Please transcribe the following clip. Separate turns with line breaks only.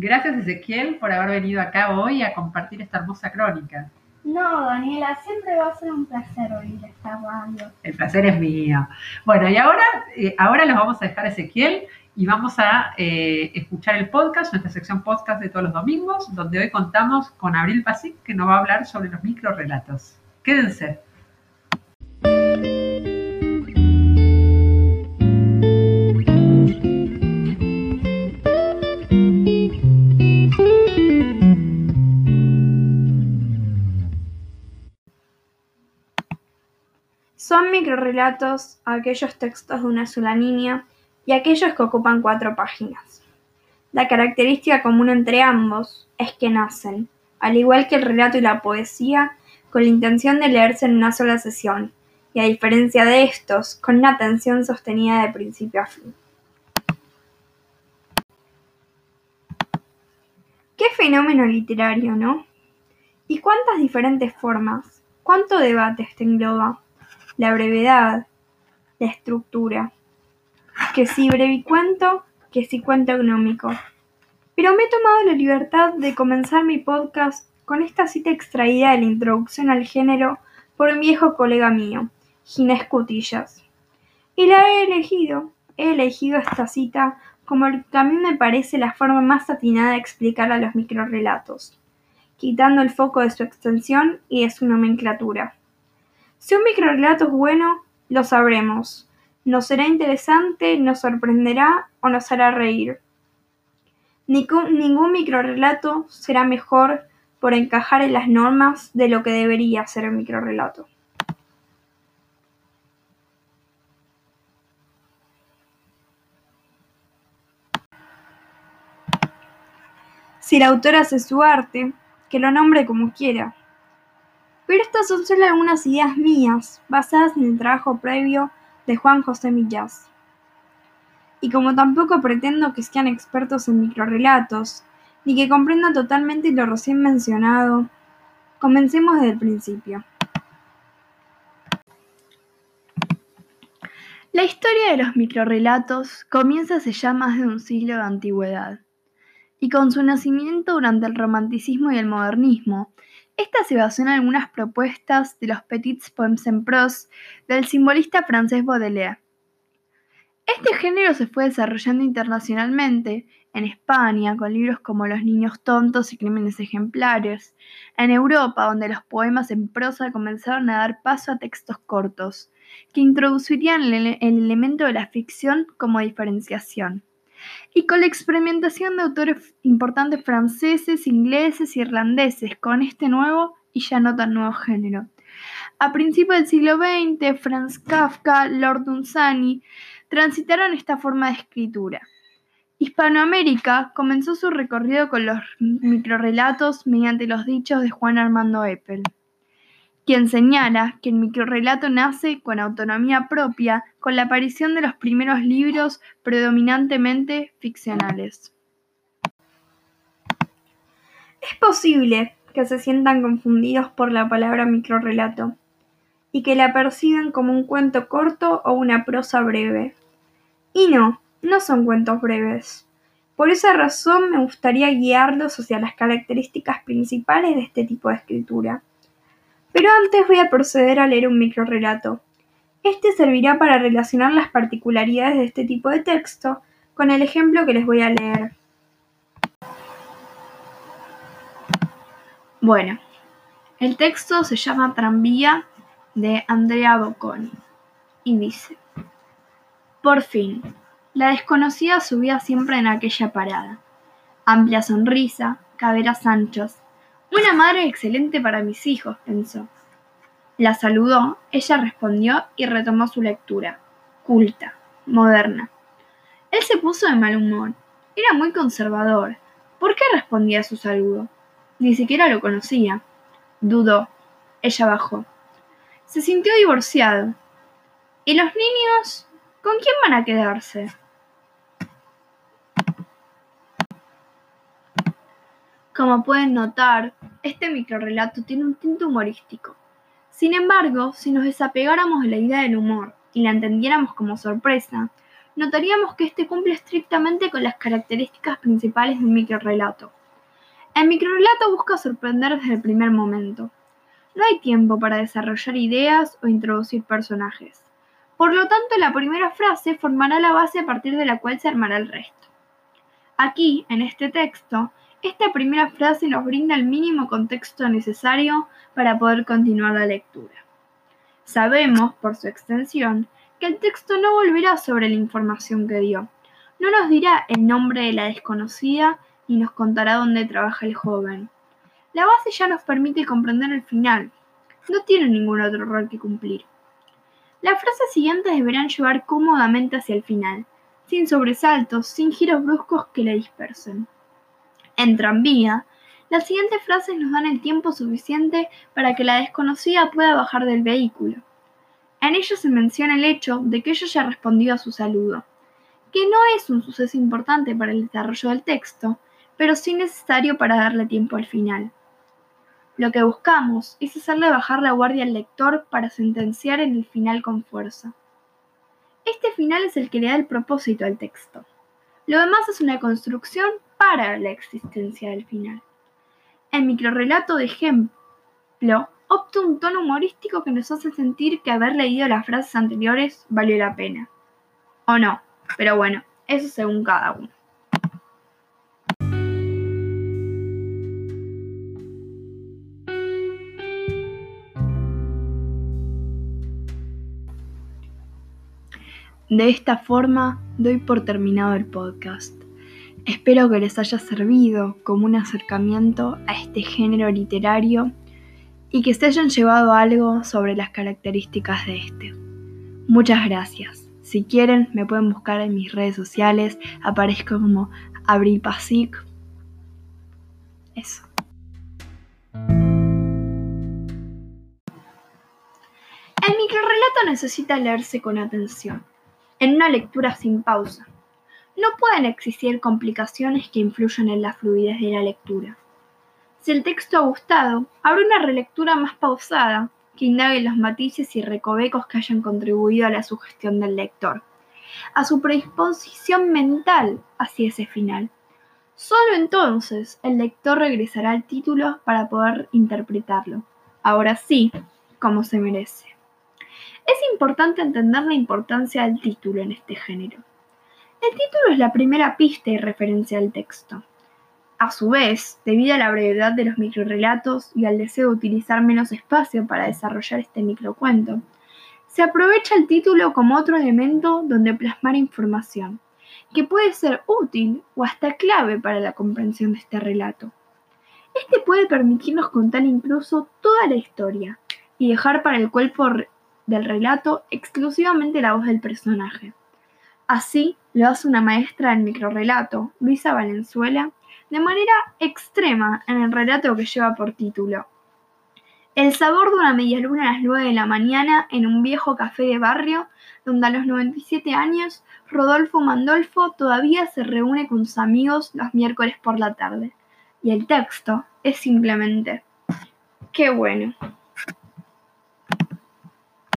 Gracias Ezequiel por haber venido acá hoy a compartir esta hermosa crónica.
No, Daniela, siempre va a ser un placer oír esta radio.
El placer es mío. Bueno, y ahora, eh, ahora los vamos a dejar a Ezequiel y vamos a eh, escuchar el podcast, nuestra sección podcast de todos los domingos, donde hoy contamos con Abril Pasic, que nos va a hablar sobre los microrelatos. Quédense.
Son microrelatos aquellos textos de una sola línea y aquellos que ocupan cuatro páginas. La característica común entre ambos es que nacen, al igual que el relato y la poesía, con la intención de leerse en una sola sesión, y a diferencia de estos, con una atención sostenida de principio a fin. Qué fenómeno literario, ¿no? ¿Y cuántas diferentes formas? ¿Cuánto debate este engloba? La brevedad, la estructura, que si brevicuento, que si cuento económico. Pero me he tomado la libertad de comenzar mi podcast con esta cita extraída de la introducción al género por un viejo colega mío, Ginés Cutillas. Y la he elegido, he elegido esta cita como el que a mí me parece la forma más atinada de explicar a los microrelatos, quitando el foco de su extensión y de su nomenclatura. Si un microrelato es bueno, lo sabremos. Nos será interesante, nos sorprenderá o nos hará reír. Ningún, ningún microrelato será mejor por encajar en las normas de lo que debería ser un microrelato. Si el autor hace su arte, que lo nombre como quiera. Pero estas son solo algunas ideas mías, basadas en el trabajo previo de Juan José Millás. Y como tampoco pretendo que sean expertos en microrelatos, ni que comprendan totalmente lo recién mencionado, comencemos desde el principio. La historia de los microrelatos comienza hace ya más de un siglo de antigüedad, y con su nacimiento durante el romanticismo y el modernismo, esta se basó en algunas propuestas de los Petits Poems en prose del simbolista francés Baudelaire. Este género se fue desarrollando internacionalmente, en España, con libros como Los niños tontos y Crímenes ejemplares, en Europa, donde los poemas en prosa comenzaron a dar paso a textos cortos, que introducirían el, elemento de la ficción como diferenciación y con la experimentación de autores importantes franceses, ingleses irlandeses con este nuevo y ya no tan nuevo género. A principios del siglo XX, Franz Kafka, Lord Dunsany transitaron esta forma de escritura. Hispanoamérica comenzó su recorrido con los microrelatos mediante los dichos de Juan Armando Eppel quien señala que el microrelato nace con autonomía propia con la aparición de los primeros libros predominantemente ficcionales. Es posible que se sientan confundidos por la palabra microrelato y que la perciben como un cuento corto o una prosa breve. Y no, no son cuentos breves. Por esa razón me gustaría guiarlos hacia las características principales de este tipo de escritura pero antes voy a proceder a leer un microrelato. Este servirá para relacionar las particularidades de este tipo de texto con el ejemplo que les voy a leer. Bueno, el texto se llama Tranvía de Andrea Bocconi y dice, Por fin, la desconocida subía siempre en aquella parada. Amplia sonrisa, caderas anchas, una madre excelente para mis hijos, pensó. La saludó, ella respondió y retomó su lectura. Culta, moderna. Él se puso de mal humor. Era muy conservador. ¿Por qué respondía a su saludo? Ni siquiera lo conocía. Dudó. Ella bajó. Se sintió divorciado. ¿Y los niños? ¿Con quién van a quedarse? Como pueden notar, este microrelato tiene un tinte humorístico. Sin embargo, si nos desapegáramos de la idea del humor y la entendiéramos como sorpresa, notaríamos que este cumple estrictamente con las características principales del microrelato. El microrelato busca sorprender desde el primer momento. No hay tiempo para desarrollar ideas o introducir personajes. Por lo tanto, la primera frase formará la base a partir de la cual se armará el resto. Aquí, en este texto, esta primera frase nos brinda el mínimo contexto necesario para poder continuar la lectura. Sabemos, por su extensión, que el texto no volverá sobre la información que dio. No nos dirá el nombre de la desconocida ni nos contará dónde trabaja el joven. La base ya nos permite comprender el final. No tiene ningún otro rol que cumplir. Las frases siguientes deberán llevar cómodamente hacia el final, sin sobresaltos, sin giros bruscos que la dispersen. En tranvía, las siguientes frases nos dan el tiempo suficiente para que la desconocida pueda bajar del vehículo. En ello se menciona el hecho de que ella haya respondido a su saludo, que no es un suceso importante para el desarrollo del texto, pero sí necesario para darle tiempo al final. Lo que buscamos es hacerle bajar la guardia al lector para sentenciar en el final con fuerza. Este final es el que le da el propósito al texto. Lo demás es una construcción para la existencia del final. El microrelato de ejemplo opta un tono humorístico que nos hace sentir que haber leído las frases anteriores valió la pena. O no, pero bueno, eso según cada uno. De esta forma doy por terminado el podcast. Espero que les haya servido como un acercamiento a este género literario y que se hayan llevado algo sobre las características de este. Muchas gracias. Si quieren, me pueden buscar en mis redes sociales. Aparezco como Abril Pasic. Eso. El microrelato necesita leerse con atención en una lectura sin pausa. No pueden existir complicaciones que influyan en la fluidez de la lectura. Si el texto ha gustado, habrá una relectura más pausada que indague los matices y recovecos que hayan contribuido a la sugestión del lector, a su predisposición mental hacia ese final. Solo entonces el lector regresará al título para poder interpretarlo, ahora sí, como se merece. Es importante entender la importancia del título en este género. El título es la primera pista y referencia al texto. A su vez, debido a la brevedad de los microrelatos y al deseo de utilizar menos espacio para desarrollar este microcuento, se aprovecha el título como otro elemento donde plasmar información, que puede ser útil o hasta clave para la comprensión de este relato. Este puede permitirnos contar incluso toda la historia y dejar para el cuerpo del relato exclusivamente la voz del personaje. Así lo hace una maestra del microrelato, Luisa Valenzuela, de manera extrema en el relato que lleva por título. El sabor de una media luna a las 9 de la mañana en un viejo café de barrio, donde a los 97 años Rodolfo Mandolfo todavía se reúne con sus amigos los miércoles por la tarde. Y el texto es simplemente, qué bueno.